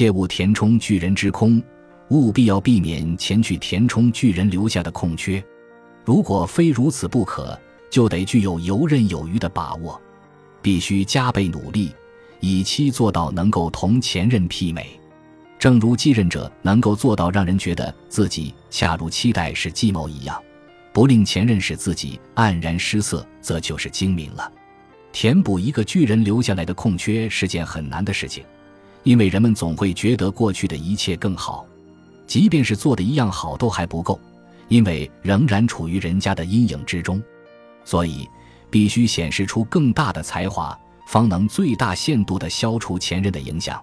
切勿填充巨人之空，务必要避免前去填充巨人留下的空缺。如果非如此不可，就得具有游刃有余的把握，必须加倍努力，以期做到能够同前任媲美。正如继任者能够做到让人觉得自己恰如期待是计谋一样，不令前任使自己黯然失色，则就是精明了。填补一个巨人留下来的空缺是件很难的事情，因为人们总会觉得过去的一切更好，即便是做的一样好都还不够，因为仍然处于人家的阴影之中。所以，必须显示出更大的才华，方能最大限度地消除前任的影响。